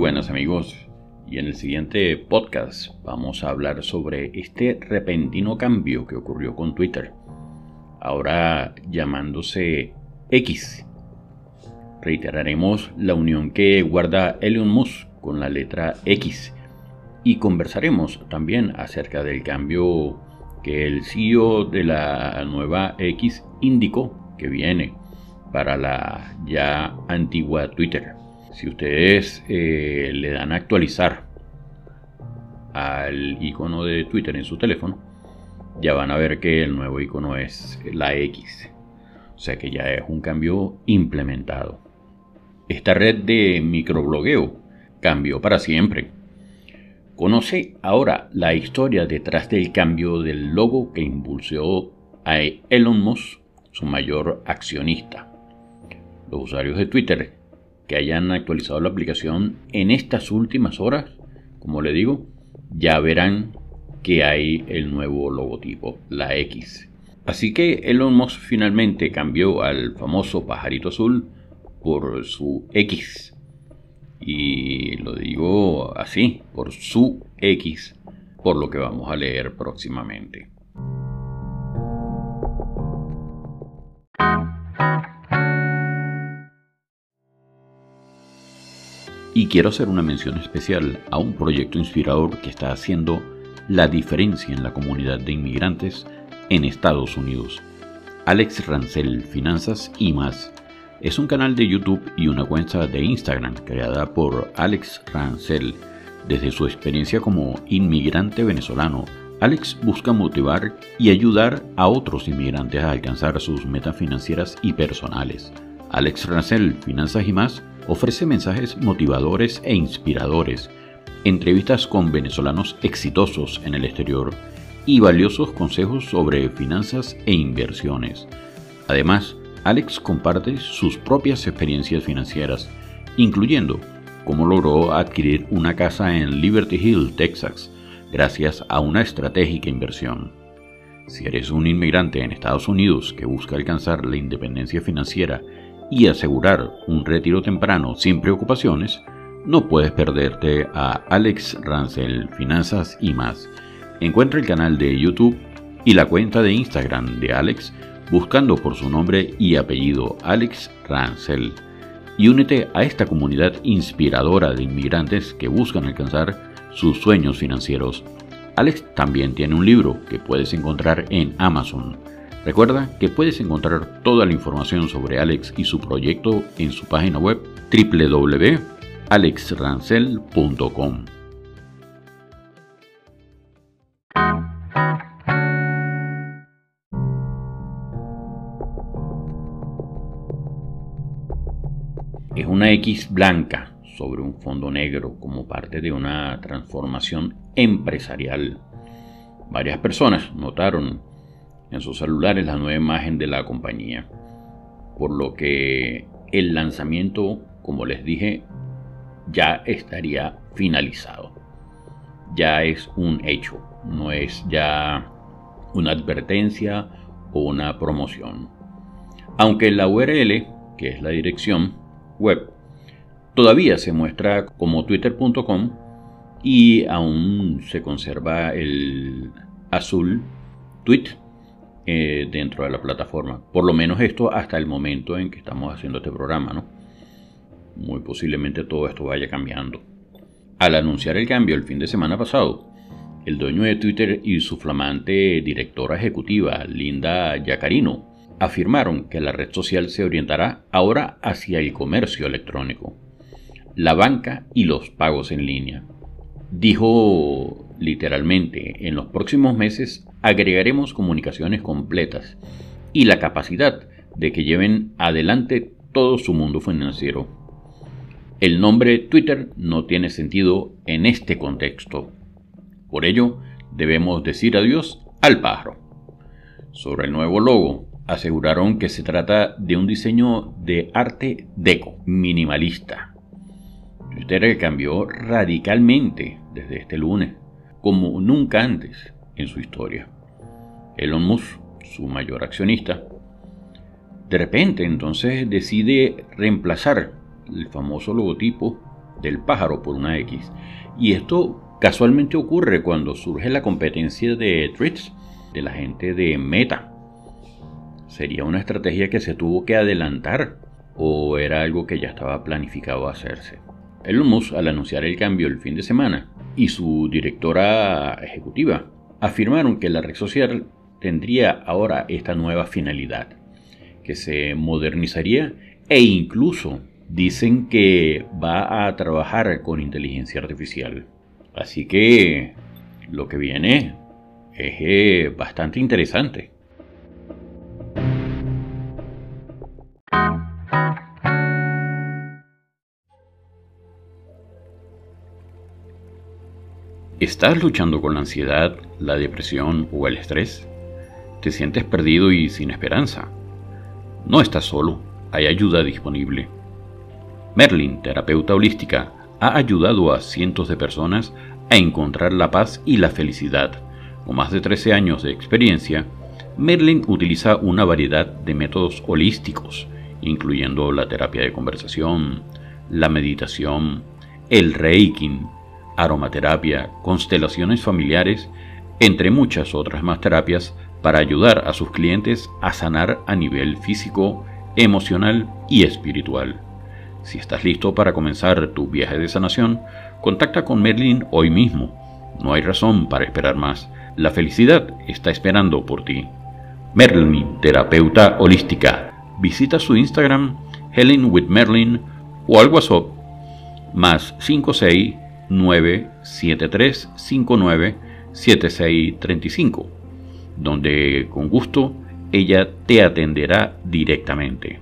Buenas amigos, y en el siguiente podcast vamos a hablar sobre este repentino cambio que ocurrió con Twitter, ahora llamándose X. Reiteraremos la unión que guarda Elon Musk con la letra X y conversaremos también acerca del cambio que el CEO de la nueva X indicó que viene para la ya antigua Twitter. Si ustedes eh, le dan a actualizar al icono de Twitter en su teléfono, ya van a ver que el nuevo icono es la X. O sea que ya es un cambio implementado. Esta red de microblogueo cambió para siempre. Conoce ahora la historia detrás del cambio del logo que impulsó a Elon Musk, su mayor accionista. Los usuarios de Twitter que hayan actualizado la aplicación en estas últimas horas, como le digo, ya verán que hay el nuevo logotipo, la X. Así que Elon Musk finalmente cambió al famoso pajarito azul por su X. Y lo digo así, por su X, por lo que vamos a leer próximamente. Quiero hacer una mención especial a un proyecto inspirador que está haciendo la diferencia en la comunidad de inmigrantes en Estados Unidos. Alex Rancel, Finanzas y más. Es un canal de YouTube y una cuenta de Instagram creada por Alex Rancel. Desde su experiencia como inmigrante venezolano, Alex busca motivar y ayudar a otros inmigrantes a alcanzar sus metas financieras y personales. Alex Rancel, Finanzas y más ofrece mensajes motivadores e inspiradores, entrevistas con venezolanos exitosos en el exterior y valiosos consejos sobre finanzas e inversiones. Además, Alex comparte sus propias experiencias financieras, incluyendo cómo logró adquirir una casa en Liberty Hill, Texas, gracias a una estratégica inversión. Si eres un inmigrante en Estados Unidos que busca alcanzar la independencia financiera y asegurar un retiro temprano sin preocupaciones, no puedes perderte a Alex Rancel Finanzas y más. Encuentra el canal de YouTube y la cuenta de Instagram de Alex buscando por su nombre y apellido Alex Rancel y únete a esta comunidad inspiradora de inmigrantes que buscan alcanzar sus sueños financieros. Alex también tiene un libro que puedes encontrar en Amazon Recuerda que puedes encontrar toda la información sobre Alex y su proyecto en su página web www.alexrancel.com. Es una X blanca sobre un fondo negro como parte de una transformación empresarial. Varias personas notaron en sus celulares la nueva imagen de la compañía. Por lo que el lanzamiento, como les dije, ya estaría finalizado. Ya es un hecho, no es ya una advertencia o una promoción. Aunque la URL, que es la dirección web, todavía se muestra como twitter.com y aún se conserva el azul tweet eh, dentro de la plataforma. Por lo menos esto hasta el momento en que estamos haciendo este programa, ¿no? Muy posiblemente todo esto vaya cambiando. Al anunciar el cambio el fin de semana pasado, el dueño de Twitter y su flamante directora ejecutiva, Linda Yacarino, afirmaron que la red social se orientará ahora hacia el comercio electrónico, la banca y los pagos en línea. Dijo literalmente, en los próximos meses agregaremos comunicaciones completas y la capacidad de que lleven adelante todo su mundo financiero. El nombre Twitter no tiene sentido en este contexto. Por ello, debemos decir adiós al pájaro. Sobre el nuevo logo, aseguraron que se trata de un diseño de arte deco, minimalista. Twitter cambió radicalmente desde este lunes, como nunca antes en su historia. Elon Musk, su mayor accionista, de repente entonces decide reemplazar el famoso logotipo del pájaro por una X. Y esto casualmente ocurre cuando surge la competencia de tweets de la gente de Meta. ¿Sería una estrategia que se tuvo que adelantar o era algo que ya estaba planificado hacerse? Elon Musk, al anunciar el cambio el fin de semana, y su directora ejecutiva afirmaron que la red social tendría ahora esta nueva finalidad, que se modernizaría e incluso dicen que va a trabajar con inteligencia artificial. Así que lo que viene es eh, bastante interesante. ¿Estás luchando con la ansiedad, la depresión o el estrés? ¿Te sientes perdido y sin esperanza? No estás solo, hay ayuda disponible. Merlin, terapeuta holística, ha ayudado a cientos de personas a encontrar la paz y la felicidad. Con más de 13 años de experiencia, Merlin utiliza una variedad de métodos holísticos, incluyendo la terapia de conversación, la meditación, el reiki, aromaterapia, constelaciones familiares, entre muchas otras más terapias para ayudar a sus clientes a sanar a nivel físico, emocional y espiritual. Si estás listo para comenzar tu viaje de sanación, contacta con Merlin hoy mismo. No hay razón para esperar más. La felicidad está esperando por ti. Merlin, terapeuta holística. Visita su Instagram, Helen with Merlin, o al WhatsApp, más 56 97359 7635, donde con gusto ella te atenderá directamente.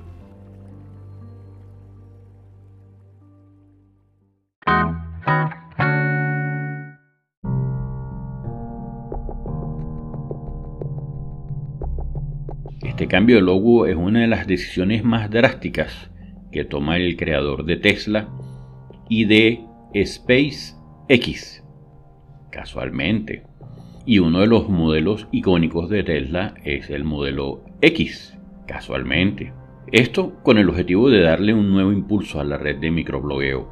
Este cambio de logo es una de las decisiones más drásticas que toma el creador de Tesla y de SpaceX, casualmente. Y uno de los modelos icónicos de Tesla es el modelo X, casualmente. Esto con el objetivo de darle un nuevo impulso a la red de microblogueo.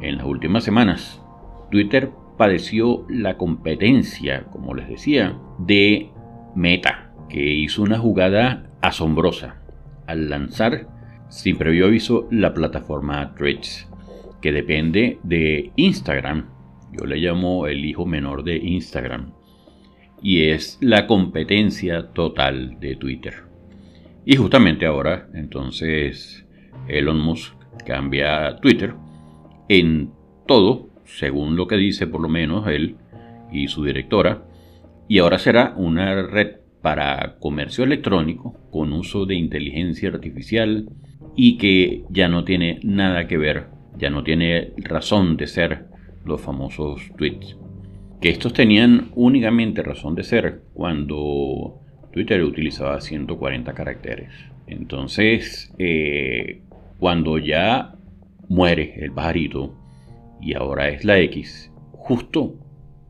En las últimas semanas, Twitter padeció la competencia, como les decía, de Meta, que hizo una jugada asombrosa al lanzar sin previo aviso la plataforma Threads que depende de Instagram. Yo le llamo el hijo menor de Instagram. Y es la competencia total de Twitter. Y justamente ahora, entonces, Elon Musk cambia Twitter en todo, según lo que dice por lo menos él y su directora. Y ahora será una red para comercio electrónico con uso de inteligencia artificial y que ya no tiene nada que ver ya no tiene razón de ser los famosos tweets. Que estos tenían únicamente razón de ser cuando Twitter utilizaba 140 caracteres. Entonces, eh, cuando ya muere el pajarito y ahora es la X, justo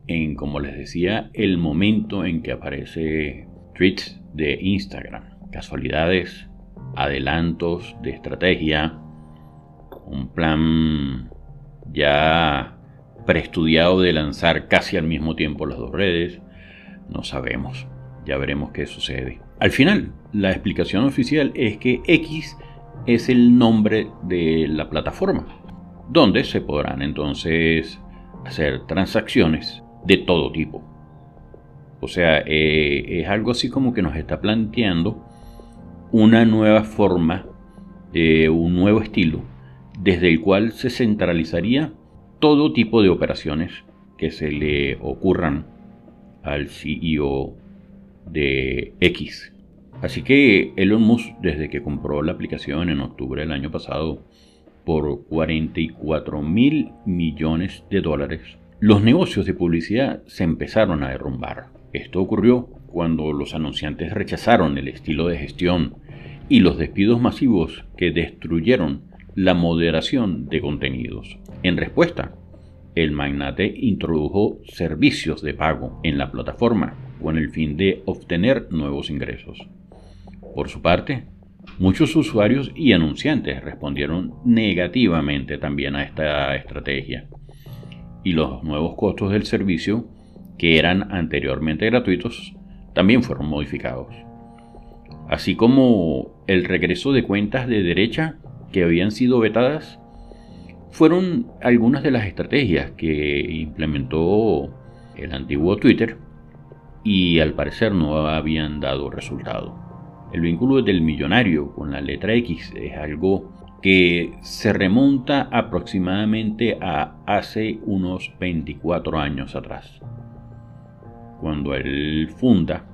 en, como les decía, el momento en que aparece tweets de Instagram. Casualidades, adelantos de estrategia, un plan ya preestudiado de lanzar casi al mismo tiempo las dos redes. No sabemos, ya veremos qué sucede. Al final, la explicación oficial es que X es el nombre de la plataforma, donde se podrán entonces hacer transacciones de todo tipo. O sea, eh, es algo así como que nos está planteando una nueva forma, eh, un nuevo estilo desde el cual se centralizaría todo tipo de operaciones que se le ocurran al CEO de X. Así que Elon Musk, desde que compró la aplicación en octubre del año pasado por 44 mil millones de dólares, los negocios de publicidad se empezaron a derrumbar. Esto ocurrió cuando los anunciantes rechazaron el estilo de gestión y los despidos masivos que destruyeron la moderación de contenidos. En respuesta, el magnate introdujo servicios de pago en la plataforma con el fin de obtener nuevos ingresos. Por su parte, muchos usuarios y anunciantes respondieron negativamente también a esta estrategia y los nuevos costos del servicio, que eran anteriormente gratuitos, también fueron modificados. Así como el regreso de cuentas de derecha que habían sido vetadas fueron algunas de las estrategias que implementó el antiguo Twitter y al parecer no habían dado resultado. El vínculo del millonario con la letra X es algo que se remonta aproximadamente a hace unos 24 años atrás, cuando él funda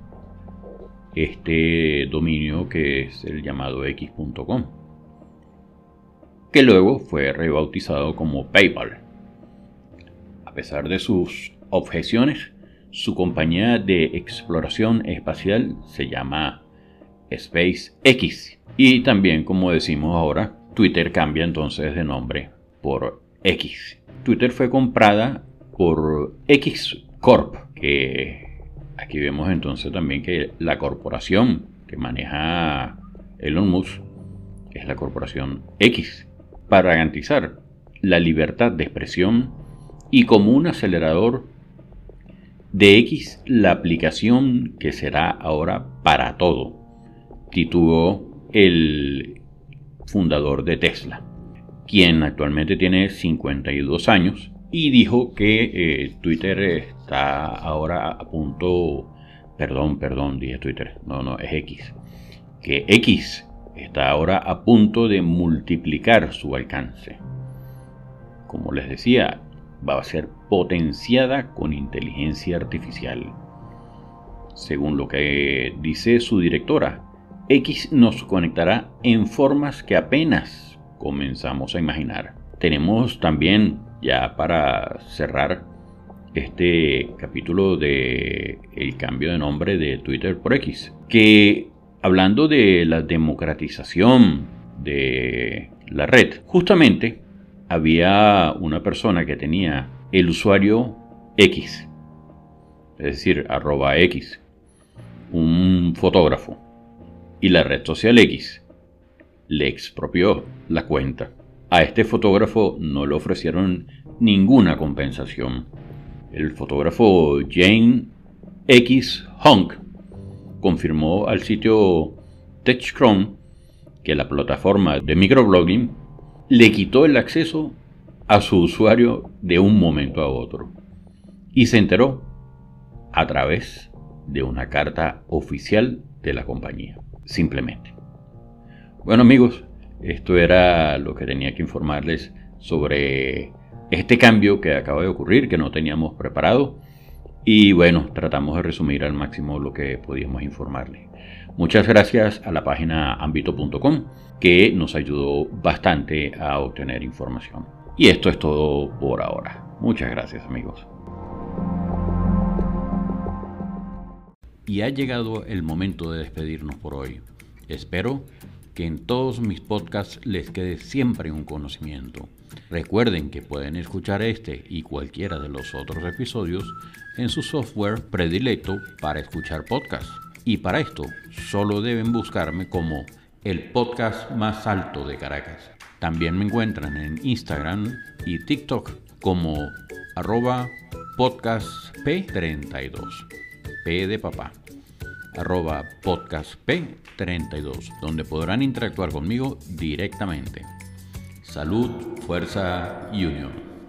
este dominio que es el llamado x.com que luego fue rebautizado como PayPal. A pesar de sus objeciones, su compañía de exploración espacial se llama SpaceX. Y también, como decimos ahora, Twitter cambia entonces de nombre por X. Twitter fue comprada por X Corp, que aquí vemos entonces también que la corporación que maneja Elon Musk es la corporación X, para garantizar la libertad de expresión y como un acelerador de X la aplicación que será ahora para todo, tituló el fundador de Tesla, quien actualmente tiene 52 años y dijo que eh, Twitter está ahora a punto, perdón, perdón, dije Twitter, no, no, es X, que X está ahora a punto de multiplicar su alcance. Como les decía, va a ser potenciada con inteligencia artificial. Según lo que dice su directora, X nos conectará en formas que apenas comenzamos a imaginar. Tenemos también, ya para cerrar este capítulo de el cambio de nombre de Twitter por X, que hablando de la democratización de la red, justamente había una persona que tenía el usuario X, es decir, arroba X, un fotógrafo, y la red social X le expropió la cuenta. A este fotógrafo no le ofrecieron ninguna compensación. El fotógrafo Jane X Honk confirmó al sitio TechCrunch que la plataforma de microblogging le quitó el acceso a su usuario de un momento a otro y se enteró a través de una carta oficial de la compañía, simplemente. Bueno amigos, esto era lo que tenía que informarles sobre este cambio que acaba de ocurrir, que no teníamos preparado y bueno, tratamos de resumir al máximo lo que podíamos informarle. Muchas gracias a la página ambito.com que nos ayudó bastante a obtener información. Y esto es todo por ahora. Muchas gracias amigos. Y ha llegado el momento de despedirnos por hoy. Espero que en todos mis podcasts les quede siempre un conocimiento. Recuerden que pueden escuchar este y cualquiera de los otros episodios en su software predilecto para escuchar podcasts. Y para esto solo deben buscarme como el podcast más alto de Caracas. También me encuentran en Instagram y TikTok como arroba podcastp32. P de papá. Arroba podcastp32, donde podrán interactuar conmigo directamente. Salud, fuerza y unión.